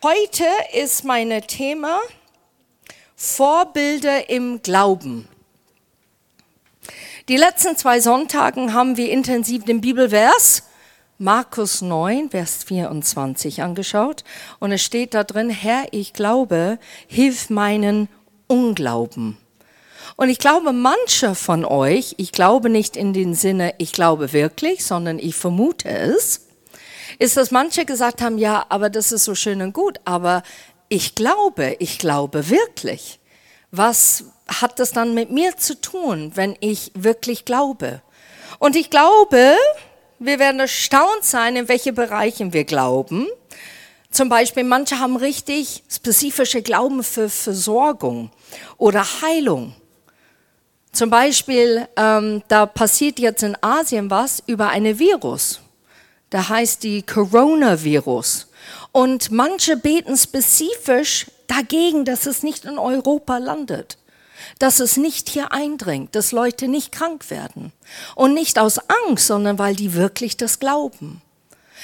Heute ist mein Thema Vorbilder im Glauben. Die letzten zwei Sonntagen haben wir intensiv den Bibelvers Markus 9, Vers 24 angeschaut und es steht da drin, Herr, ich glaube, hilf meinen Unglauben. Und ich glaube, manche von euch, ich glaube nicht in den Sinne, ich glaube wirklich, sondern ich vermute es, ist, dass manche gesagt haben, ja, aber das ist so schön und gut, aber ich glaube, ich glaube wirklich. Was hat das dann mit mir zu tun, wenn ich wirklich glaube? Und ich glaube, wir werden erstaunt sein, in welche Bereiche wir glauben. Zum Beispiel, manche haben richtig spezifische Glauben für Versorgung oder Heilung. Zum Beispiel, ähm, da passiert jetzt in Asien was über eine Virus. Da heißt die Coronavirus. Und manche beten spezifisch dagegen, dass es nicht in Europa landet, dass es nicht hier eindringt, dass Leute nicht krank werden. Und nicht aus Angst, sondern weil die wirklich das glauben.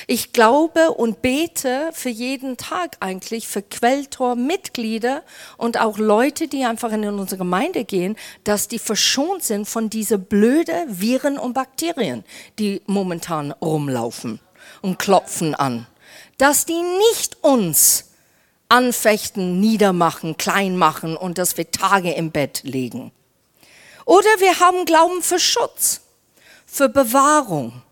Ich glaube und bete für jeden Tag eigentlich für Quelltor-Mitglieder und auch Leute, die einfach in unsere Gemeinde gehen, dass die verschont sind von diese blöde Viren und Bakterien, die momentan rumlaufen und klopfen an. Dass die nicht uns anfechten, niedermachen, klein machen und dass wir Tage im Bett legen. Oder wir haben Glauben für Schutz, für Bewahrung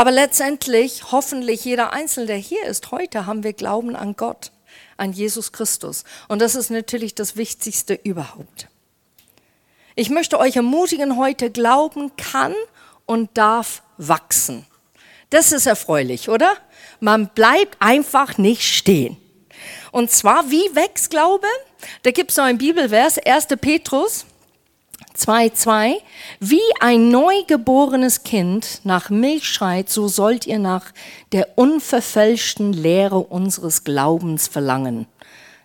aber letztendlich, hoffentlich jeder Einzelne, der hier ist, heute haben wir Glauben an Gott, an Jesus Christus. Und das ist natürlich das Wichtigste überhaupt. Ich möchte euch ermutigen, heute Glauben kann und darf wachsen. Das ist erfreulich, oder? Man bleibt einfach nicht stehen. Und zwar, wie wächst Glaube? Da gibt es noch ein Bibelvers, 1. Petrus 2,2 Wie ein neugeborenes Kind nach Milch schreit, so sollt ihr nach der unverfälschten Lehre unseres Glaubens verlangen.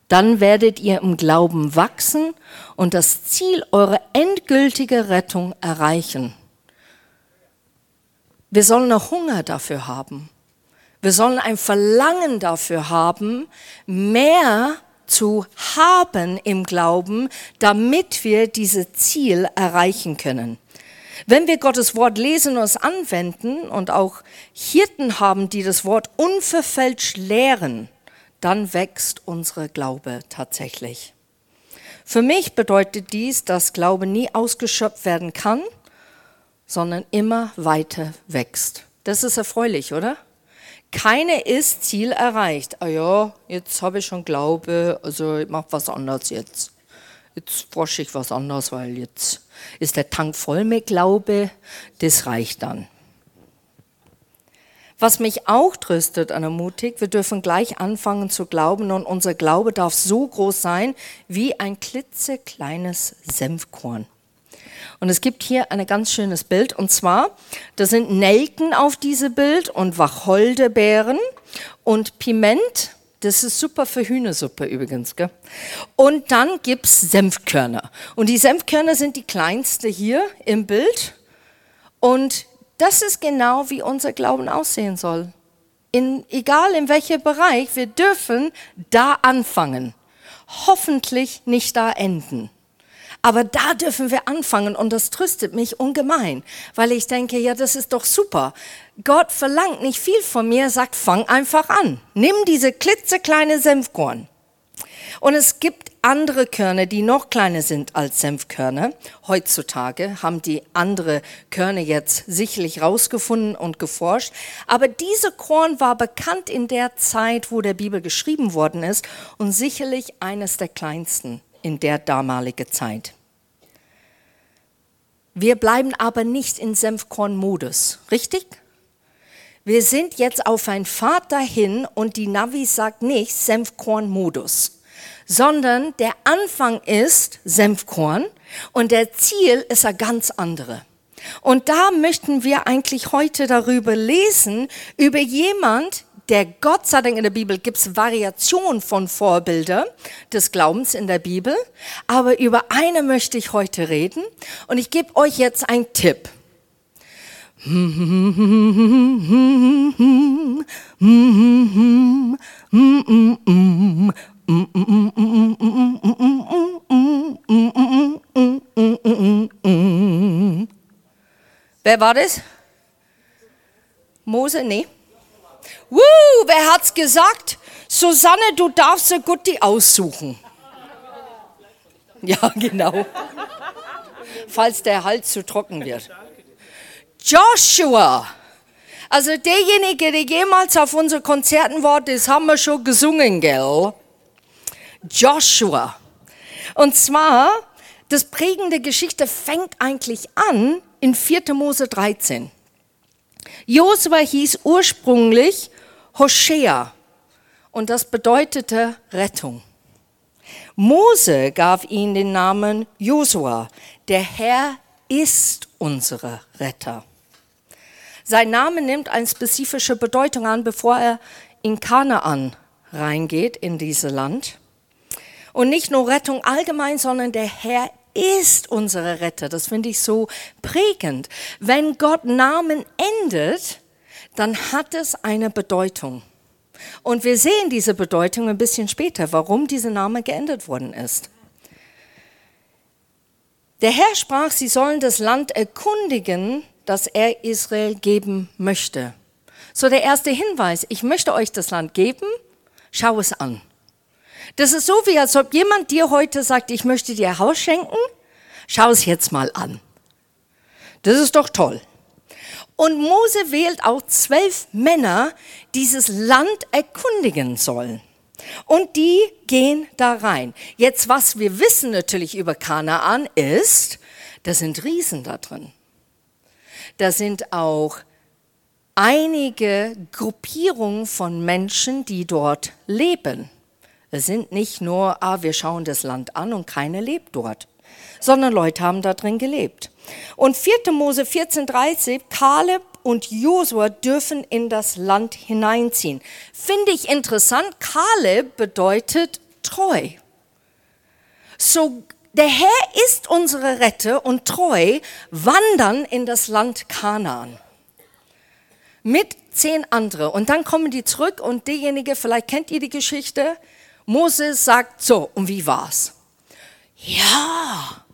Dann werdet ihr im Glauben wachsen und das Ziel eurer endgültigen Rettung erreichen. Wir sollen noch Hunger dafür haben. Wir sollen ein Verlangen dafür haben, mehr zu haben im Glauben, damit wir dieses Ziel erreichen können. Wenn wir Gottes Wort lesen und es anwenden und auch Hirten haben, die das Wort unverfälscht lehren, dann wächst unsere Glaube tatsächlich. Für mich bedeutet dies, dass Glaube nie ausgeschöpft werden kann, sondern immer weiter wächst. Das ist erfreulich, oder? Keine ist Ziel erreicht. Ah ja, jetzt habe ich schon Glaube, also ich mache was anderes jetzt. Jetzt forsche ich was anderes, weil jetzt ist der Tank voll mit Glaube. Das reicht dann. Was mich auch tröstet und ermutigt, wir dürfen gleich anfangen zu glauben und unser Glaube darf so groß sein wie ein klitzekleines Senfkorn. Und es gibt hier ein ganz schönes Bild. Und zwar, da sind Nelken auf diesem Bild und Wacholderbeeren und Piment. Das ist super für Hühnersuppe übrigens. Gell? Und dann gibt es Senfkörner. Und die Senfkörner sind die kleinste hier im Bild. Und das ist genau, wie unser Glauben aussehen soll. In, egal in welchem Bereich, wir dürfen da anfangen. Hoffentlich nicht da enden. Aber da dürfen wir anfangen und das tröstet mich ungemein, weil ich denke, ja, das ist doch super. Gott verlangt nicht viel von mir, sagt, fang einfach an. Nimm diese klitzekleine Senfkorn. Und es gibt andere Körner, die noch kleiner sind als Senfkörner. Heutzutage haben die andere Körner jetzt sicherlich rausgefunden und geforscht. Aber diese Korn war bekannt in der Zeit, wo der Bibel geschrieben worden ist und sicherlich eines der kleinsten in der damaligen Zeit. Wir bleiben aber nicht in Senfkorn-Modus, richtig? Wir sind jetzt auf ein Pfad dahin und die Navi sagt nicht Senfkorn-Modus, sondern der Anfang ist Senfkorn und der Ziel ist ein ganz andere. Und da möchten wir eigentlich heute darüber lesen, über jemand, der Gott sei Dank in der Bibel gibt es Variationen von Vorbildern des Glaubens in der Bibel, aber über eine möchte ich heute reden und ich gebe euch jetzt einen Tipp. Wer war das? Mose? Nee. Woo, wer hat's gesagt? Susanne, du darfst so gut die aussuchen. Ja, genau. Falls der Hals zu trocken wird. Joshua. Also derjenige, der jemals auf unsere Konzerten war, das haben wir schon gesungen, gell? Joshua. Und zwar, das prägende Geschichte fängt eigentlich an in 4. Mose 13. Josua hieß ursprünglich Hoshea und das bedeutete Rettung. Mose gab ihm den Namen Josua. Der Herr ist unsere Retter. Sein Name nimmt eine spezifische Bedeutung an, bevor er in Kanaan reingeht, in dieses Land. Und nicht nur Rettung allgemein, sondern der Herr ist unsere Retter. Das finde ich so prägend. Wenn Gott Namen endet, dann hat es eine Bedeutung. Und wir sehen diese Bedeutung ein bisschen später, warum dieser Name geändert worden ist. Der Herr sprach, sie sollen das Land erkundigen, das er Israel geben möchte. So der erste Hinweis, ich möchte euch das Land geben, schau es an. Das ist so, wie als ob jemand dir heute sagt, ich möchte dir ein Haus schenken, schau es jetzt mal an. Das ist doch toll. Und Mose wählt auch zwölf Männer, dieses Land erkundigen sollen. Und die gehen da rein. Jetzt, was wir wissen natürlich über Kanaan ist, da sind Riesen da drin. Da sind auch einige Gruppierungen von Menschen, die dort leben. Es sind nicht nur, ah, wir schauen das Land an und keiner lebt dort, sondern Leute haben da drin gelebt. Und 4. Mose 14,30, Kaleb und Josua dürfen in das Land hineinziehen. Finde ich interessant, Kaleb bedeutet treu. So, der Herr ist unsere Rette und treu, wandern in das Land Kanaan. Mit zehn andere. Und dann kommen die zurück und derjenige, vielleicht kennt ihr die Geschichte, Moses sagt so, und wie war's? Ja,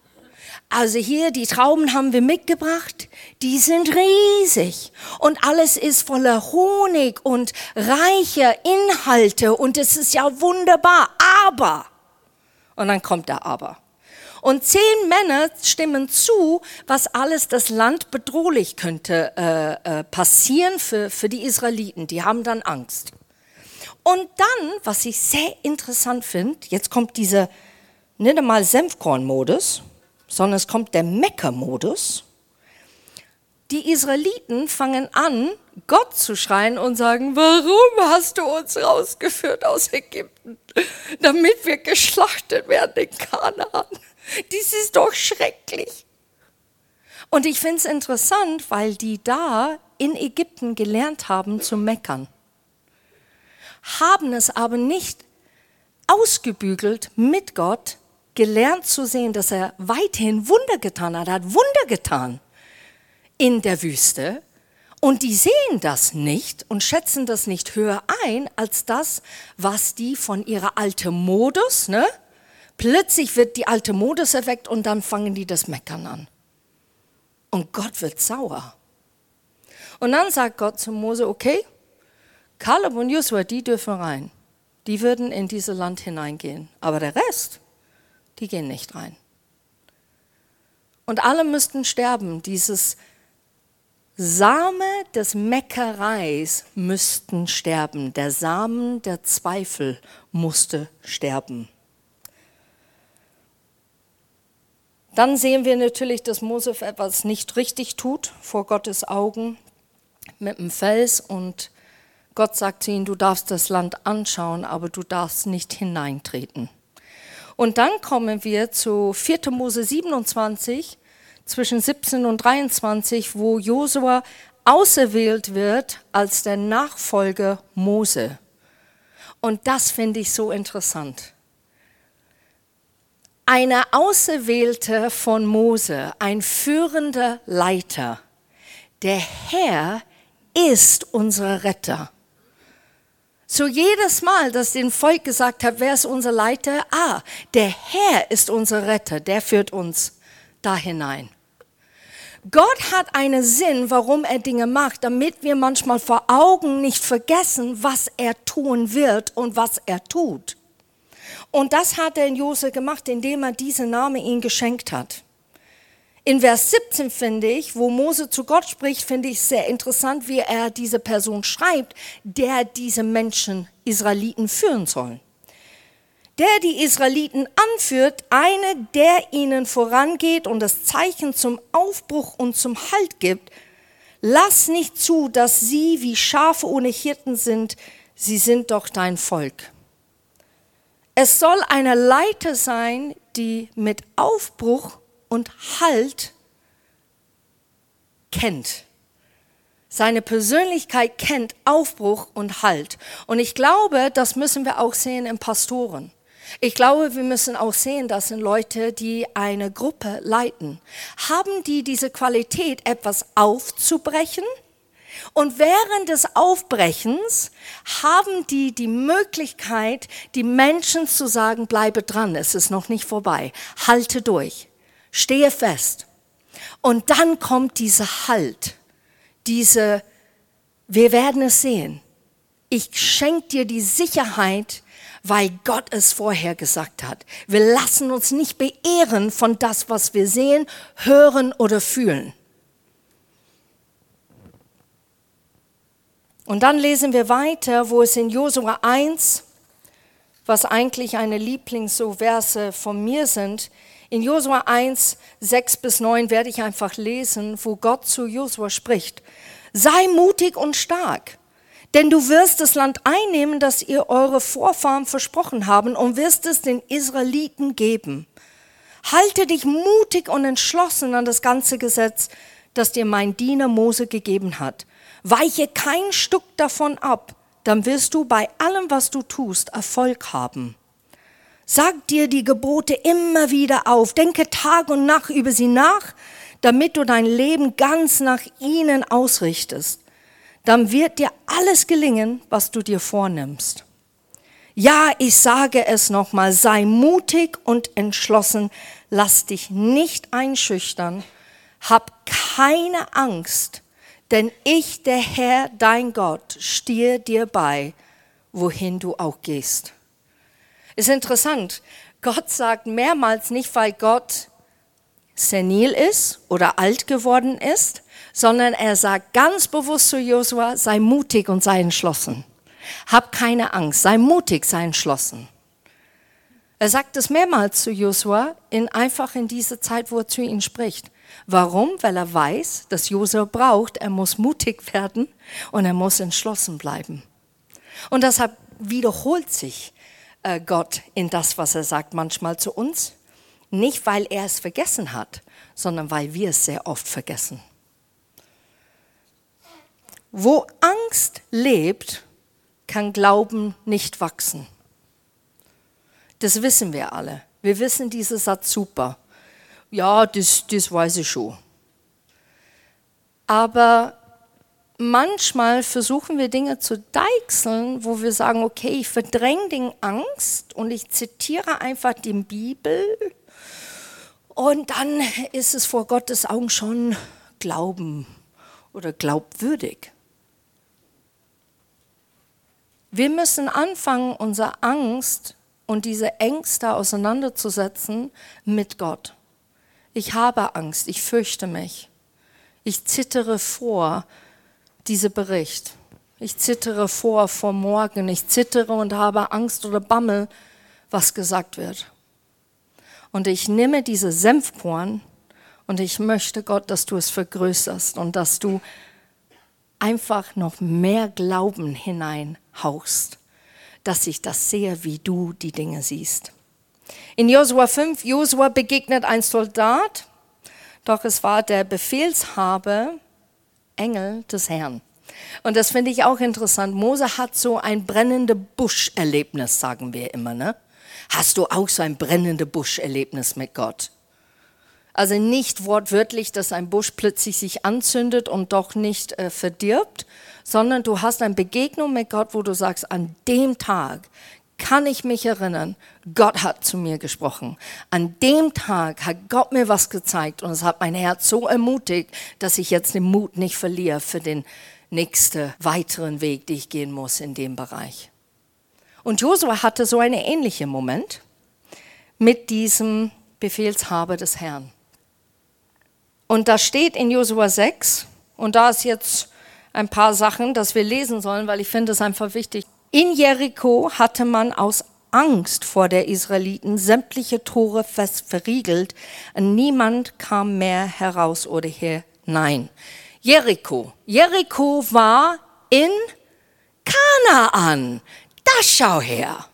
also hier, die Trauben haben wir mitgebracht, die sind riesig und alles ist voller Honig und reicher Inhalte und es ist ja wunderbar, aber, und dann kommt der Aber. Und zehn Männer stimmen zu, was alles das Land bedrohlich könnte äh, äh, passieren für, für die Israeliten. Die haben dann Angst. Und dann, was ich sehr interessant finde, jetzt kommt dieser nicht einmal Senfkorn-Modus, sondern es kommt der Mecker-Modus. Die Israeliten fangen an, Gott zu schreien und sagen, warum hast du uns rausgeführt aus Ägypten, damit wir geschlachtet werden in Kanaan? Dies ist doch schrecklich. Und ich finde es interessant, weil die da in Ägypten gelernt haben zu meckern, haben es aber nicht ausgebügelt mit Gott, gelernt zu sehen, dass er weiterhin Wunder getan hat. Er hat Wunder getan in der Wüste. Und die sehen das nicht und schätzen das nicht höher ein als das, was die von ihrer alten Modus, ne? Plötzlich wird die alte Modus erweckt und dann fangen die das Meckern an. Und Gott wird sauer. Und dann sagt Gott zu Mose, okay, Kaleb und Joshua, die dürfen rein. Die würden in dieses Land hineingehen. Aber der Rest, die gehen nicht rein. Und alle müssten sterben. Dieses Same des Meckereis müssten sterben. Der Samen der Zweifel musste sterben. Dann sehen wir natürlich, dass Mose etwas nicht richtig tut vor Gottes Augen mit dem Fels und Gott sagt zu ihm, du darfst das Land anschauen, aber du darfst nicht hineintreten. Und dann kommen wir zu 4. Mose 27, zwischen 17 und 23, wo Josua auserwählt wird als der Nachfolger Mose. Und das finde ich so interessant. Eine Auserwählte von Mose, ein führender Leiter, der Herr ist unser Retter. So jedes Mal, dass dem Volk gesagt hat, wer ist unser Leiter? Ah, der Herr ist unser Retter, der führt uns da hinein. Gott hat einen Sinn, warum er Dinge macht, damit wir manchmal vor Augen nicht vergessen, was er tun wird und was er tut. Und das hat er in Jose gemacht, indem er diesen Namen ihm geschenkt hat. In Vers 17 finde ich, wo Mose zu Gott spricht, finde ich sehr interessant, wie er diese Person schreibt, der diese Menschen, Israeliten, führen soll der die Israeliten anführt, eine, der ihnen vorangeht und das Zeichen zum Aufbruch und zum Halt gibt. Lass nicht zu, dass sie wie Schafe ohne Hirten sind, sie sind doch dein Volk. Es soll eine Leiter sein, die mit Aufbruch und Halt kennt. Seine Persönlichkeit kennt Aufbruch und Halt. Und ich glaube, das müssen wir auch sehen in Pastoren. Ich glaube, wir müssen auch sehen, das sind Leute, die eine Gruppe leiten. Haben die diese Qualität, etwas aufzubrechen? Und während des Aufbrechens haben die die Möglichkeit, die Menschen zu sagen, bleibe dran, es ist noch nicht vorbei, halte durch, stehe fest. Und dann kommt dieser Halt, diese, wir werden es sehen. Ich schenke dir die Sicherheit, weil Gott es vorher gesagt hat. Wir lassen uns nicht beehren von das, was wir sehen, hören oder fühlen. Und dann lesen wir weiter, wo es in Josua 1, was eigentlich eine Lieblingsverse von mir sind, in Josua 1, 6 bis 9 werde ich einfach lesen, wo Gott zu Josua spricht. Sei mutig und stark denn du wirst das Land einnehmen, das ihr eure Vorfahren versprochen haben und wirst es den Israeliten geben. Halte dich mutig und entschlossen an das ganze Gesetz, das dir mein Diener Mose gegeben hat. Weiche kein Stück davon ab, dann wirst du bei allem, was du tust, Erfolg haben. Sag dir die Gebote immer wieder auf, denke Tag und Nacht über sie nach, damit du dein Leben ganz nach ihnen ausrichtest dann wird dir alles gelingen, was du dir vornimmst. Ja, ich sage es nochmal, sei mutig und entschlossen, lass dich nicht einschüchtern, hab keine Angst, denn ich, der Herr, dein Gott, stehe dir bei, wohin du auch gehst. Ist interessant, Gott sagt mehrmals nicht, weil Gott senil ist oder alt geworden ist, sondern er sagt ganz bewusst zu Josua, sei mutig und sei entschlossen. Hab keine Angst, sei mutig, sei entschlossen. Er sagt es mehrmals zu Josua, in, einfach in dieser Zeit, wo er zu ihm spricht. Warum? Weil er weiß, dass Josua braucht, er muss mutig werden und er muss entschlossen bleiben. Und deshalb wiederholt sich äh, Gott in das, was er sagt, manchmal zu uns. Nicht, weil er es vergessen hat, sondern weil wir es sehr oft vergessen. Wo Angst lebt, kann Glauben nicht wachsen. Das wissen wir alle. Wir wissen diesen Satz super. Ja, das, das weiß ich schon. Aber manchmal versuchen wir Dinge zu deichseln, wo wir sagen, okay, ich verdränge den Angst und ich zitiere einfach die Bibel und dann ist es vor Gottes Augen schon Glauben oder glaubwürdig. Wir müssen anfangen, unsere Angst und diese Ängste auseinanderzusetzen mit Gott. Ich habe Angst, ich fürchte mich. Ich zittere vor diesem Bericht. Ich zittere vor vor morgen. Ich zittere und habe Angst oder Bammel, was gesagt wird. Und ich nehme diese Senfkorn und ich möchte Gott, dass du es vergrößerst und dass du einfach noch mehr Glauben hineinhaust, dass ich das sehe, wie du die Dinge siehst. In Josua 5, Josua begegnet ein Soldat, doch es war der Befehlshaber, Engel des Herrn. Und das finde ich auch interessant. Mose hat so ein brennende Busch-Erlebnis, sagen wir immer. Ne? Hast du auch so ein brennende Busch-Erlebnis mit Gott? Also nicht wortwörtlich, dass ein Busch plötzlich sich anzündet und doch nicht äh, verdirbt, sondern du hast eine Begegnung mit Gott, wo du sagst, an dem Tag kann ich mich erinnern, Gott hat zu mir gesprochen. An dem Tag hat Gott mir was gezeigt und es hat mein Herz so ermutigt, dass ich jetzt den Mut nicht verliere für den nächsten weiteren Weg, den ich gehen muss in dem Bereich. Und Josua hatte so einen ähnlichen Moment mit diesem Befehlshaber des Herrn. Und da steht in Josua 6, und da ist jetzt ein paar Sachen, dass wir lesen sollen, weil ich finde es einfach wichtig. In Jericho hatte man aus Angst vor der Israeliten sämtliche Tore fest verriegelt niemand kam mehr heraus oder hinein. Jericho. Jericho war in Kanaan. Da schau her.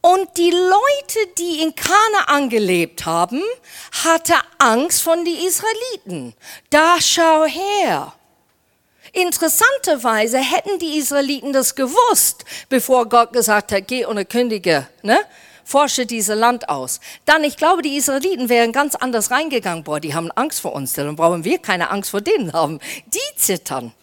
Und die Leute, die in Kanaan gelebt haben, hatte Angst von den Israeliten. Da schau her. Interessanterweise hätten die Israeliten das gewusst, bevor Gott gesagt hat, geh und kündige, ne? forsche dieses Land aus. Dann, ich glaube, die Israeliten wären ganz anders reingegangen. Boah, die haben Angst vor uns, dann brauchen wir keine Angst vor denen haben. Die zittern.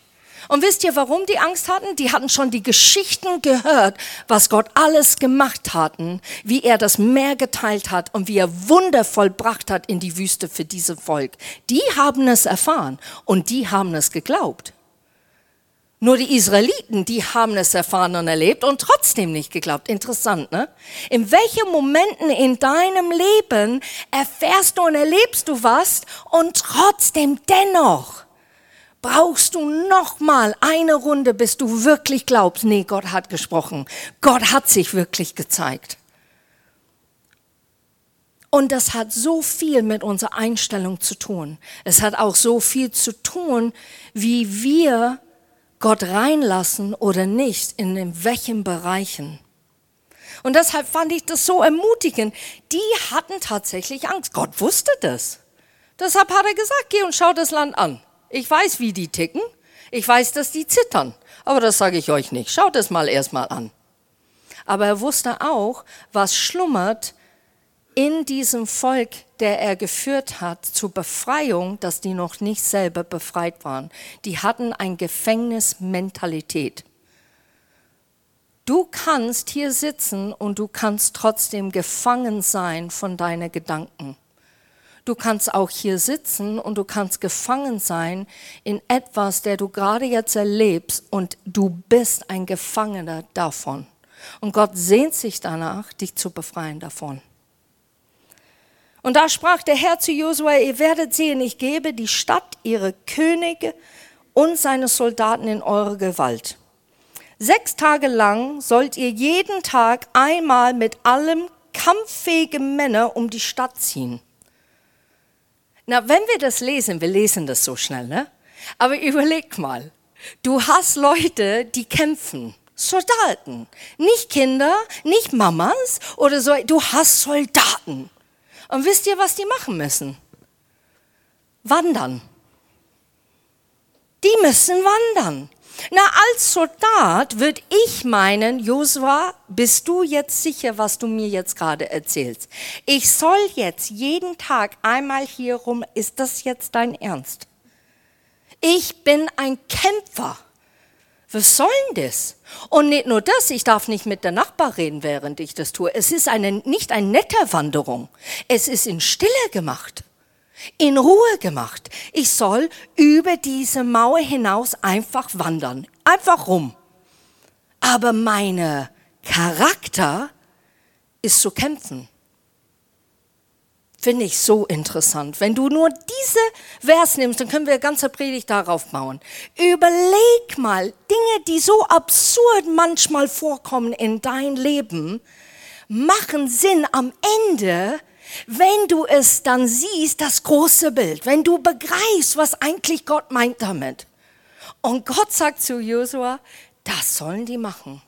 Und wisst ihr, warum die Angst hatten? Die hatten schon die Geschichten gehört, was Gott alles gemacht hatten, wie er das Meer geteilt hat und wie er Wunder vollbracht hat in die Wüste für dieses Volk. Die haben es erfahren und die haben es geglaubt. Nur die Israeliten, die haben es erfahren und erlebt und trotzdem nicht geglaubt. Interessant, ne? In welchen Momenten in deinem Leben erfährst du und erlebst du was und trotzdem dennoch brauchst du noch mal eine Runde, bis du wirklich glaubst, nee, Gott hat gesprochen. Gott hat sich wirklich gezeigt. Und das hat so viel mit unserer Einstellung zu tun. Es hat auch so viel zu tun, wie wir Gott reinlassen oder nicht, in welchen Bereichen. Und deshalb fand ich das so ermutigend. Die hatten tatsächlich Angst. Gott wusste das. Deshalb hat er gesagt, geh und schau das Land an. Ich weiß, wie die ticken. Ich weiß, dass die zittern. Aber das sage ich euch nicht. Schaut es mal erstmal an. Aber er wusste auch, was schlummert in diesem Volk, der er geführt hat zur Befreiung, dass die noch nicht selber befreit waren. Die hatten ein Gefängnismentalität. Du kannst hier sitzen und du kannst trotzdem gefangen sein von deinen Gedanken. Du kannst auch hier sitzen und du kannst gefangen sein in etwas, der du gerade jetzt erlebst und du bist ein Gefangener davon. Und Gott sehnt sich danach, dich zu befreien davon. Und da sprach der Herr zu Josua, ihr werdet sehen, ich gebe die Stadt, ihre Könige und seine Soldaten in eure Gewalt. Sechs Tage lang sollt ihr jeden Tag einmal mit allem kampffähigen Männer um die Stadt ziehen. Na, wenn wir das lesen, wir lesen das so schnell, ne? Aber überleg mal, du hast Leute, die kämpfen. Soldaten. Nicht Kinder, nicht Mamas oder so. Du hast Soldaten. Und wisst ihr, was die machen müssen? Wandern. Die müssen wandern. Na, als Soldat würde ich meinen, Josua, bist du jetzt sicher, was du mir jetzt gerade erzählst? Ich soll jetzt jeden Tag einmal hier rum, ist das jetzt dein Ernst? Ich bin ein Kämpfer. Was soll denn das? Und nicht nur das, ich darf nicht mit der Nachbar reden, während ich das tue. Es ist eine, nicht eine nette Wanderung. Es ist in Stille gemacht. In Ruhe gemacht. Ich soll über diese Mauer hinaus einfach wandern. Einfach rum. Aber meine Charakter ist zu kämpfen. Finde ich so interessant. Wenn du nur diese Vers nimmst, dann können wir ganze Predigt darauf bauen. Überleg mal, Dinge, die so absurd manchmal vorkommen in dein Leben, machen Sinn am Ende, wenn du es dann siehst, das große Bild, wenn du begreifst, was eigentlich Gott meint damit. Und Gott sagt zu Josua, das sollen die machen.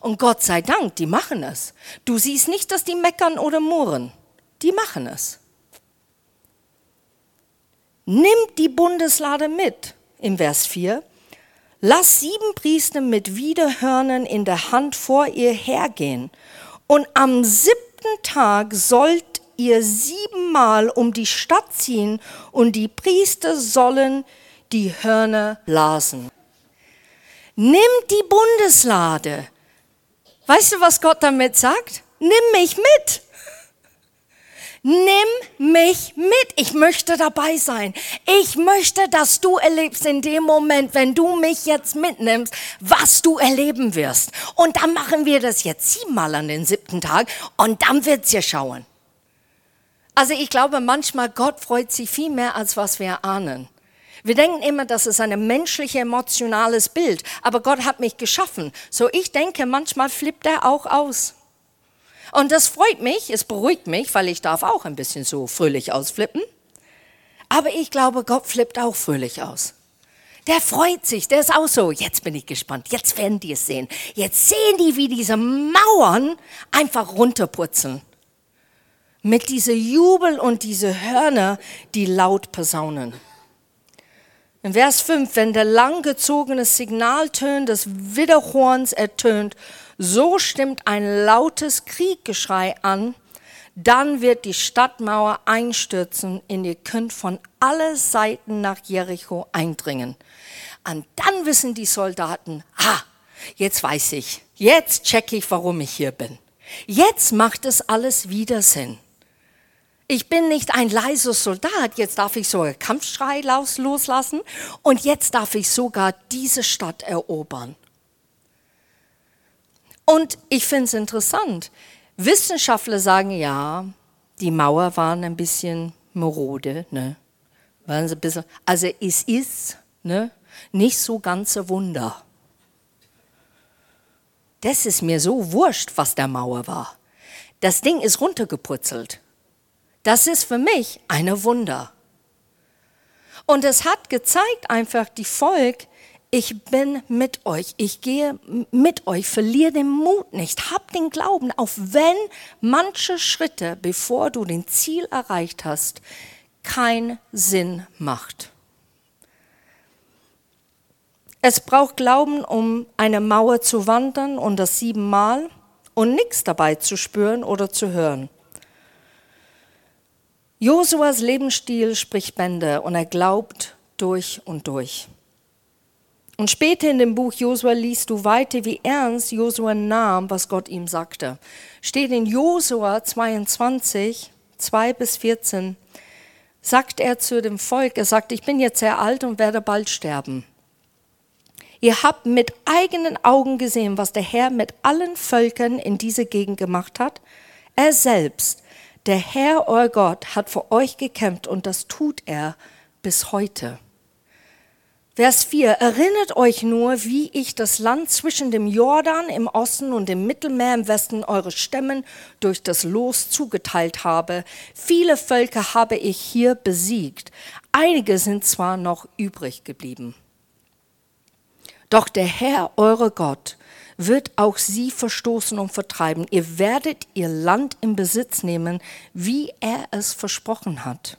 Und Gott sei Dank, die machen es. Du siehst nicht, dass die meckern oder murren die machen es. Nimmt die Bundeslade mit im Vers 4. Lass sieben Priester mit Widerhörnern in der Hand vor ihr hergehen. Und am siebten Tag sollt ihr sieben siebenmal um die Stadt ziehen und die Priester sollen die Hörner blasen. Nimm die Bundeslade. Weißt du, was Gott damit sagt? Nimm mich mit. Nimm mich mit. Ich möchte dabei sein. Ich möchte, dass du erlebst in dem Moment, wenn du mich jetzt mitnimmst, was du erleben wirst. Und dann machen wir das jetzt siebenmal an den siebten Tag und dann wird's dir schauen. Also ich glaube manchmal, Gott freut sich viel mehr, als was wir ahnen. Wir denken immer, das ist ein menschliches, emotionales Bild, aber Gott hat mich geschaffen. So ich denke, manchmal flippt er auch aus. Und das freut mich, es beruhigt mich, weil ich darf auch ein bisschen so fröhlich ausflippen. Aber ich glaube, Gott flippt auch fröhlich aus. Der freut sich, der ist auch so. Jetzt bin ich gespannt, jetzt werden die es sehen. Jetzt sehen die, wie diese Mauern einfach runterpurzeln. Mit dieser Jubel und diese Hörner, die laut posaunen. In Vers 5, wenn der langgezogene Signaltön des Widerhorns ertönt so stimmt ein lautes Krieggeschrei an, dann wird die Stadtmauer einstürzen und ihr könnt von alle Seiten nach Jericho eindringen. Und dann wissen die Soldaten, ah, jetzt weiß ich, jetzt check ich, warum ich hier bin. Jetzt macht es alles wieder Sinn. Ich bin nicht ein leiser Soldat, jetzt darf ich so einen Kampfschrei loslassen und jetzt darf ich sogar diese Stadt erobern. Und ich finde es interessant. Wissenschaftler sagen ja, die Mauer waren ein bisschen marode, ne? Waren ein bisschen, also es ist ne, nicht so ganz ein Wunder. Das ist mir so wurscht, was der Mauer war. Das Ding ist runtergeputzelt. Das ist für mich eine Wunder. Und es hat gezeigt einfach die Volk, ich bin mit euch, ich gehe mit euch, verliere den Mut nicht, hab den Glauben, auch wenn manche Schritte, bevor du den Ziel erreicht hast, keinen Sinn macht. Es braucht Glauben, um eine Mauer zu wandern und das siebenmal und nichts dabei zu spüren oder zu hören. Josuas Lebensstil spricht Bände und er glaubt durch und durch. Und später in dem Buch Josua liest du weiter, wie ernst Josua nahm, was Gott ihm sagte. Steht in Josua 22, 2 bis 14, sagt er zu dem Volk, er sagt, ich bin jetzt sehr alt und werde bald sterben. Ihr habt mit eigenen Augen gesehen, was der Herr mit allen Völkern in dieser Gegend gemacht hat. Er selbst, der Herr euer Gott, hat für euch gekämpft und das tut er bis heute. Vers 4. Erinnert euch nur, wie ich das Land zwischen dem Jordan im Osten und dem Mittelmeer im Westen eure Stämmen durch das Los zugeteilt habe. Viele Völker habe ich hier besiegt. Einige sind zwar noch übrig geblieben. Doch der Herr, eure Gott, wird auch sie verstoßen und vertreiben. Ihr werdet ihr Land in Besitz nehmen, wie er es versprochen hat.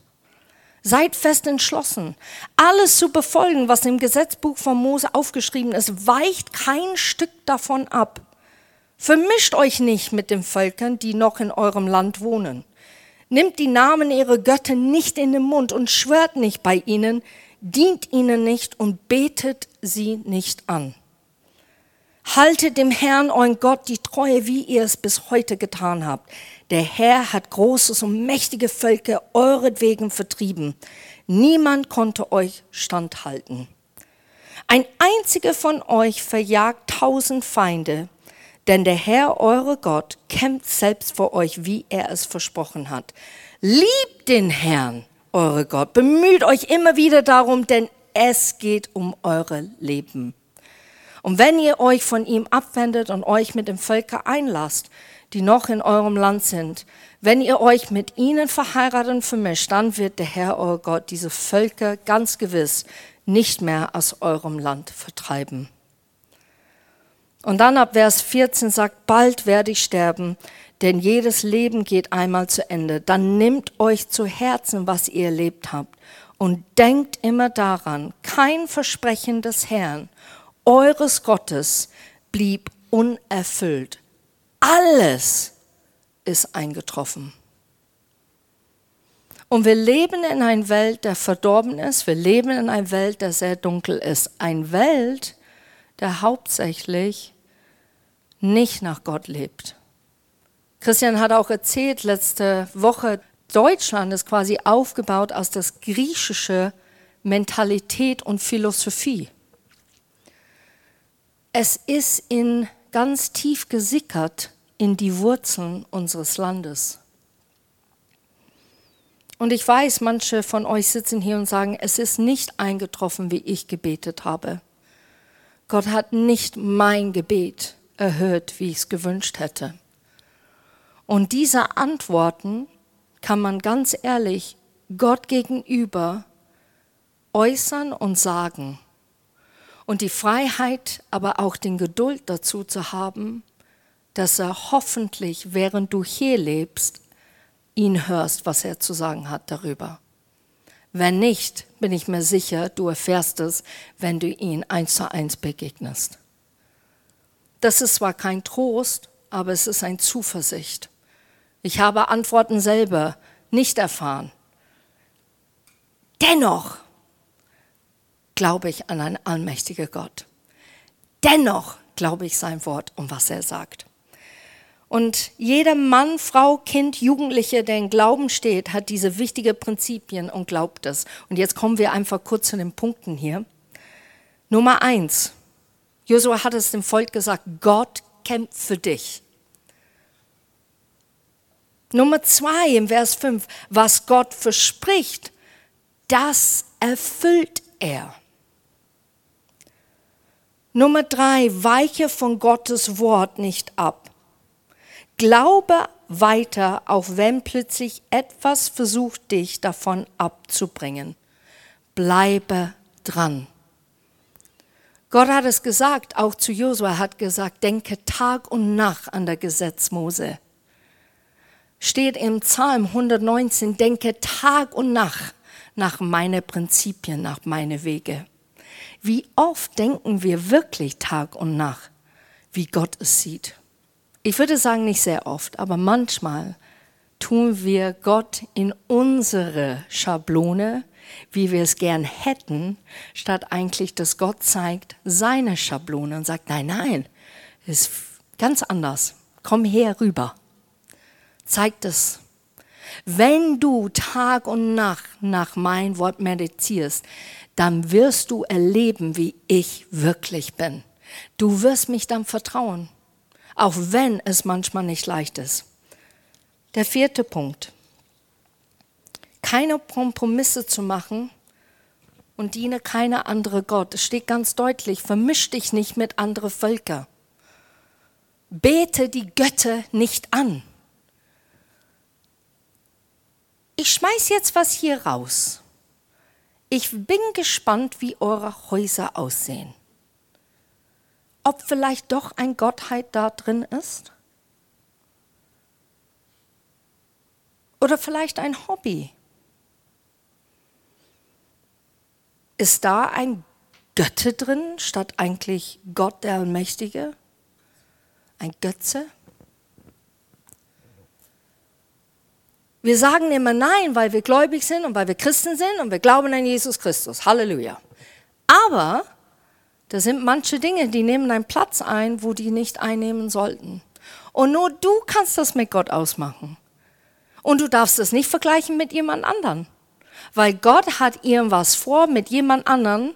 Seid fest entschlossen, alles zu befolgen, was im Gesetzbuch von Mose aufgeschrieben ist. Weicht kein Stück davon ab. Vermischt euch nicht mit den Völkern, die noch in eurem Land wohnen. Nimmt die Namen ihrer Götter nicht in den Mund und schwört nicht bei ihnen, dient ihnen nicht und betet sie nicht an. Haltet dem Herrn, euren Gott, die Treue, wie ihr es bis heute getan habt. Der Herr hat großes und mächtige Völker euretwegen vertrieben. Niemand konnte euch standhalten. Ein einziger von euch verjagt tausend Feinde, denn der Herr, eure Gott, kämpft selbst vor euch, wie er es versprochen hat. Liebt den Herrn, eure Gott, bemüht euch immer wieder darum, denn es geht um eure Leben. Und wenn ihr euch von ihm abwendet und euch mit dem Völker einlasst, die noch in eurem Land sind. Wenn ihr euch mit ihnen verheiratet und vermischt, dann wird der Herr, euer Gott, diese Völker ganz gewiss nicht mehr aus eurem Land vertreiben. Und dann ab Vers 14 sagt, bald werde ich sterben, denn jedes Leben geht einmal zu Ende. Dann nimmt euch zu Herzen, was ihr erlebt habt und denkt immer daran, kein Versprechen des Herrn, eures Gottes, blieb unerfüllt alles ist eingetroffen. Und wir leben in einer Welt, der verdorben ist. Wir leben in einer Welt, der sehr dunkel ist. Eine Welt, der hauptsächlich nicht nach Gott lebt. Christian hat auch erzählt letzte Woche, Deutschland ist quasi aufgebaut aus der griechischen Mentalität und Philosophie. Es ist in ganz tief gesickert in die Wurzeln unseres Landes. Und ich weiß, manche von euch sitzen hier und sagen, es ist nicht eingetroffen, wie ich gebetet habe. Gott hat nicht mein Gebet erhört, wie ich es gewünscht hätte. Und diese Antworten kann man ganz ehrlich Gott gegenüber äußern und sagen. Und die Freiheit, aber auch den Geduld dazu zu haben, dass er hoffentlich, während du hier lebst, ihn hörst, was er zu sagen hat darüber. Wenn nicht, bin ich mir sicher, du erfährst es, wenn du ihn eins zu eins begegnest. Das ist zwar kein Trost, aber es ist ein Zuversicht. Ich habe Antworten selber nicht erfahren. Dennoch glaube ich an einen allmächtigen Gott. Dennoch glaube ich sein Wort und was er sagt. Und jeder Mann, Frau, Kind, Jugendliche, der in Glauben steht, hat diese wichtigen Prinzipien und glaubt es. Und jetzt kommen wir einfach kurz zu den Punkten hier. Nummer eins. Josua hat es dem Volk gesagt, Gott kämpft für dich. Nummer zwei im Vers 5, was Gott verspricht, das erfüllt er. Nummer drei, weiche von Gottes Wort nicht ab. Glaube weiter, auch wenn plötzlich etwas versucht, dich davon abzubringen. Bleibe dran. Gott hat es gesagt, auch zu Josua hat gesagt, denke Tag und Nacht an der Gesetz Mose steht im Psalm 119, denke Tag und Nacht nach meine Prinzipien, nach meine Wege. Wie oft denken wir wirklich Tag und Nacht, wie Gott es sieht? Ich würde sagen, nicht sehr oft, aber manchmal tun wir Gott in unsere Schablone, wie wir es gern hätten, statt eigentlich, dass Gott zeigt seine Schablone und sagt, nein, nein, ist ganz anders. Komm her rüber zeigt es. Wenn du Tag und Nacht nach mein Wort meditierst, dann wirst du erleben, wie ich wirklich bin. Du wirst mich dann vertrauen, auch wenn es manchmal nicht leicht ist. Der vierte Punkt. Keine Kompromisse zu machen und diene keine andere Gott. Es steht ganz deutlich, vermisch dich nicht mit anderen Völkern. Bete die Götter nicht an. Ich schmeiß jetzt was hier raus. Ich bin gespannt, wie eure Häuser aussehen. Ob vielleicht doch ein Gottheit da drin ist? Oder vielleicht ein Hobby? Ist da ein Götte drin, statt eigentlich Gott der Allmächtige? Ein Götze? Wir sagen immer Nein, weil wir gläubig sind und weil wir Christen sind und wir glauben an Jesus Christus. Halleluja. Aber da sind manche Dinge, die nehmen einen Platz ein, wo die nicht einnehmen sollten. Und nur du kannst das mit Gott ausmachen. Und du darfst es nicht vergleichen mit jemand anderen. Weil Gott hat irgendwas vor mit jemand anderen,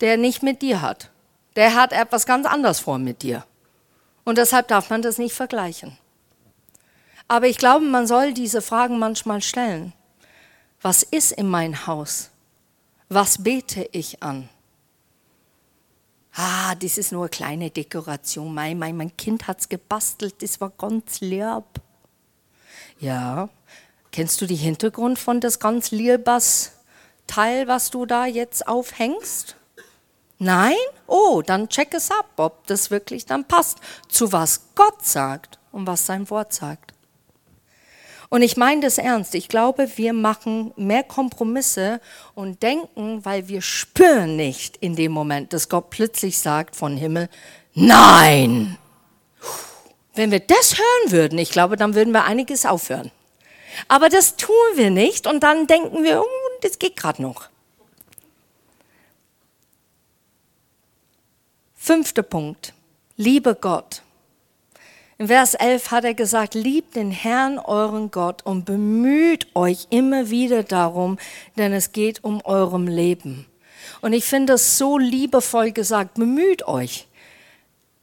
der nicht mit dir hat. Der hat etwas ganz anderes vor mit dir. Und deshalb darf man das nicht vergleichen. Aber ich glaube, man soll diese Fragen manchmal stellen. Was ist in mein Haus? Was bete ich an? Ah, das ist nur eine kleine Dekoration. Mein, mein, mein Kind hat es gebastelt, das war ganz lieb. Ja, kennst du den Hintergrund von das ganz liebes Teil, was du da jetzt aufhängst? Nein? Oh, dann check es ab, ob das wirklich dann passt zu was Gott sagt und was sein Wort sagt. Und ich meine das ernst. Ich glaube, wir machen mehr Kompromisse und denken, weil wir spüren nicht in dem Moment, dass Gott plötzlich sagt von Himmel, nein. Wenn wir das hören würden, ich glaube, dann würden wir einiges aufhören. Aber das tun wir nicht und dann denken wir, oh, das geht gerade noch. Fünfter Punkt. Liebe Gott. In Vers 11 hat er gesagt, liebt den Herrn euren Gott und bemüht euch immer wieder darum, denn es geht um eurem Leben. Und ich finde es so liebevoll gesagt, bemüht euch.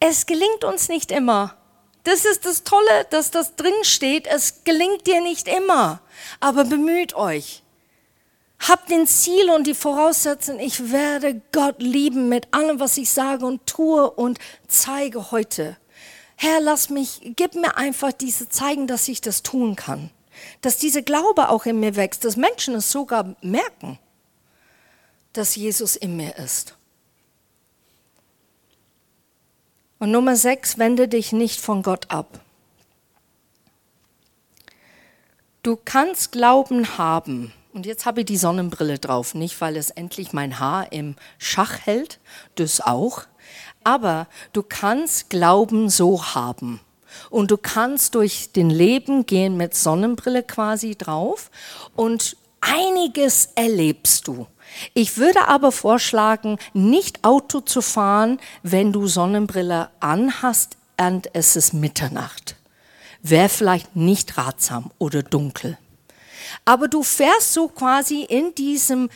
Es gelingt uns nicht immer. Das ist das Tolle, dass das drin steht. Es gelingt dir nicht immer, aber bemüht euch. Habt den Ziel und die Voraussetzung, ich werde Gott lieben mit allem, was ich sage und tue und zeige heute. Herr, lass mich, gib mir einfach diese zeigen, dass ich das tun kann. Dass diese Glaube auch in mir wächst, dass Menschen es sogar merken, dass Jesus in mir ist. Und Nummer sechs, wende dich nicht von Gott ab. Du kannst Glauben haben. Und jetzt habe ich die Sonnenbrille drauf, nicht weil es endlich mein Haar im Schach hält, das auch, aber du kannst Glauben so haben. Und du kannst durch den Leben gehen mit Sonnenbrille quasi drauf und einiges erlebst du. Ich würde aber vorschlagen, nicht Auto zu fahren, wenn du Sonnenbrille anhast und es ist Mitternacht. Wäre vielleicht nicht ratsam oder dunkel. Aber du fährst so quasi in diesem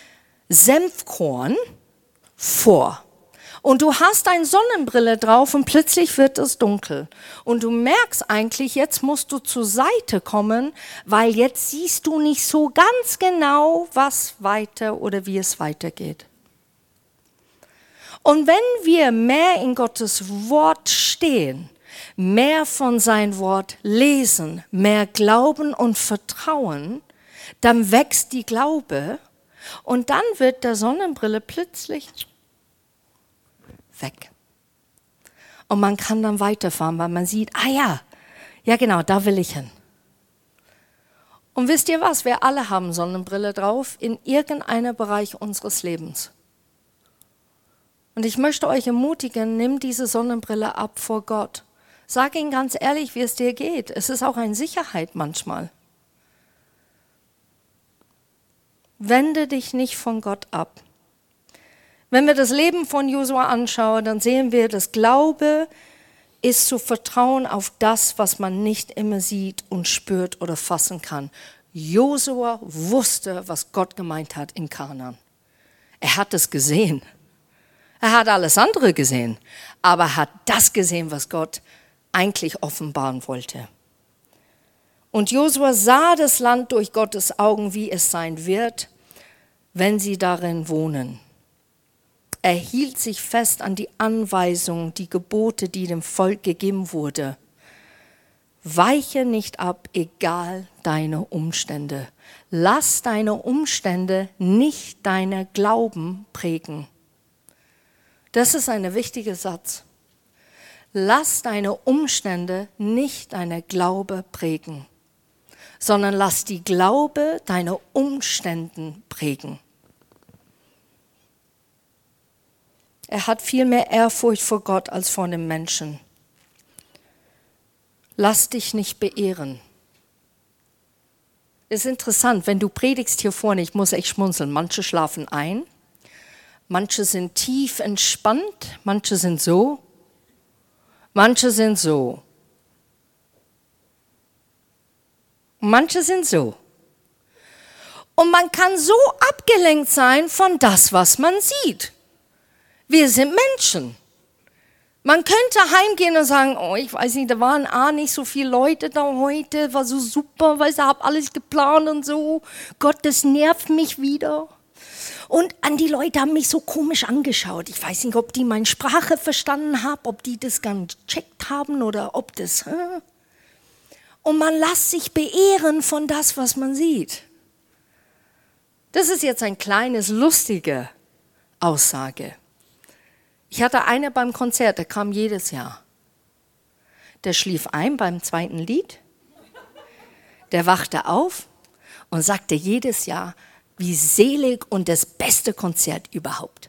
Senfkorn vor und du hast eine Sonnenbrille drauf und plötzlich wird es dunkel. Und du merkst eigentlich, jetzt musst du zur Seite kommen, weil jetzt siehst du nicht so ganz genau, was weiter oder wie es weitergeht. Und wenn wir mehr in Gottes Wort stehen, mehr von sein Wort lesen, mehr glauben und vertrauen, dann wächst die Glaube und dann wird der Sonnenbrille plötzlich weg. Und man kann dann weiterfahren, weil man sieht, ah ja, ja genau, da will ich hin. Und wisst ihr was, wir alle haben Sonnenbrille drauf in irgendeinem Bereich unseres Lebens. Und ich möchte euch ermutigen, nimm diese Sonnenbrille ab vor Gott. Sag ihm ganz ehrlich, wie es dir geht. Es ist auch eine Sicherheit manchmal. Wende dich nicht von Gott ab. Wenn wir das Leben von Josua anschauen, dann sehen wir, dass Glaube ist zu vertrauen auf das, was man nicht immer sieht und spürt oder fassen kann. Josua wusste, was Gott gemeint hat in Kanaan. Er hat es gesehen. Er hat alles andere gesehen, aber er hat das gesehen, was Gott eigentlich offenbaren wollte. Und Josua sah das Land durch Gottes Augen, wie es sein wird, wenn sie darin wohnen. Er hielt sich fest an die Anweisungen, die Gebote, die dem Volk gegeben wurde. Weiche nicht ab, egal deine Umstände. Lass deine Umstände nicht deine Glauben prägen. Das ist ein wichtiger Satz. Lass deine Umstände nicht deine Glaube prägen, sondern lass die Glaube deine Umständen prägen. Er hat viel mehr Ehrfurcht vor Gott als vor dem Menschen. Lass dich nicht beehren. Ist interessant, wenn du predigst hier vorne, ich muss echt schmunzeln. Manche schlafen ein, manche sind tief entspannt, manche sind so, manche sind so. Manche sind so. Und man kann so abgelenkt sein von das, was man sieht. Wir sind Menschen. Man könnte heimgehen und sagen, oh, ich weiß nicht, da waren A, nicht so viele Leute da heute, war so super, weil ich habe alles geplant und so. Gott, das nervt mich wieder. Und an die Leute haben mich so komisch angeschaut. Ich weiß nicht, ob die meine Sprache verstanden haben, ob die das gar gecheckt haben oder ob das. Hä? Und man lässt sich beehren von das, was man sieht. Das ist jetzt ein kleines lustige Aussage. Ich hatte eine beim Konzert, der kam jedes Jahr. Der schlief ein beim zweiten Lied. Der wachte auf und sagte jedes Jahr, wie selig und das beste Konzert überhaupt.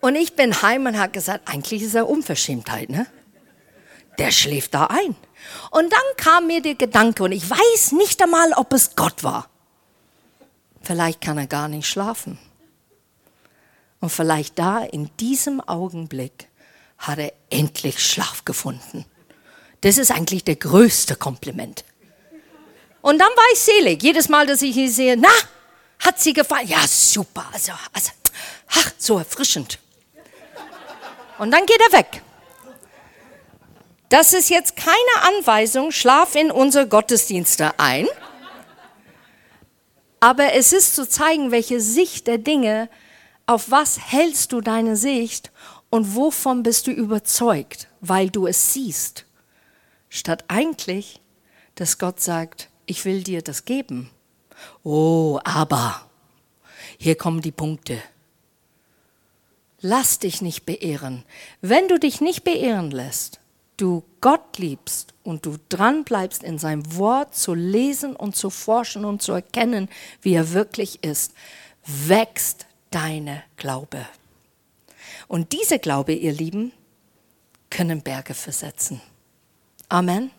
Und ich bin heim und habe gesagt, eigentlich ist er Unverschämtheit, ne? Der schläft da ein. Und dann kam mir der Gedanke, und ich weiß nicht einmal, ob es Gott war. Vielleicht kann er gar nicht schlafen. Und vielleicht da in diesem Augenblick hat er endlich Schlaf gefunden. Das ist eigentlich der größte Kompliment. Und dann war ich selig. Jedes Mal, dass ich ihn sehe, na, hat sie gefallen? Ja, super. Also, also ach, so erfrischend. Und dann geht er weg. Das ist jetzt keine Anweisung, schlaf in unsere Gottesdienste ein. Aber es ist zu zeigen, welche Sicht der Dinge, auf was hältst du deine Sicht und wovon bist du überzeugt, weil du es siehst. Statt eigentlich, dass Gott sagt, ich will dir das geben. Oh, aber, hier kommen die Punkte. Lass dich nicht beehren. Wenn du dich nicht beehren lässt, du Gott liebst und du dran bleibst in seinem Wort zu lesen und zu forschen und zu erkennen, wie er wirklich ist, wächst deine Glaube. Und diese Glaube, ihr Lieben, können Berge versetzen. Amen.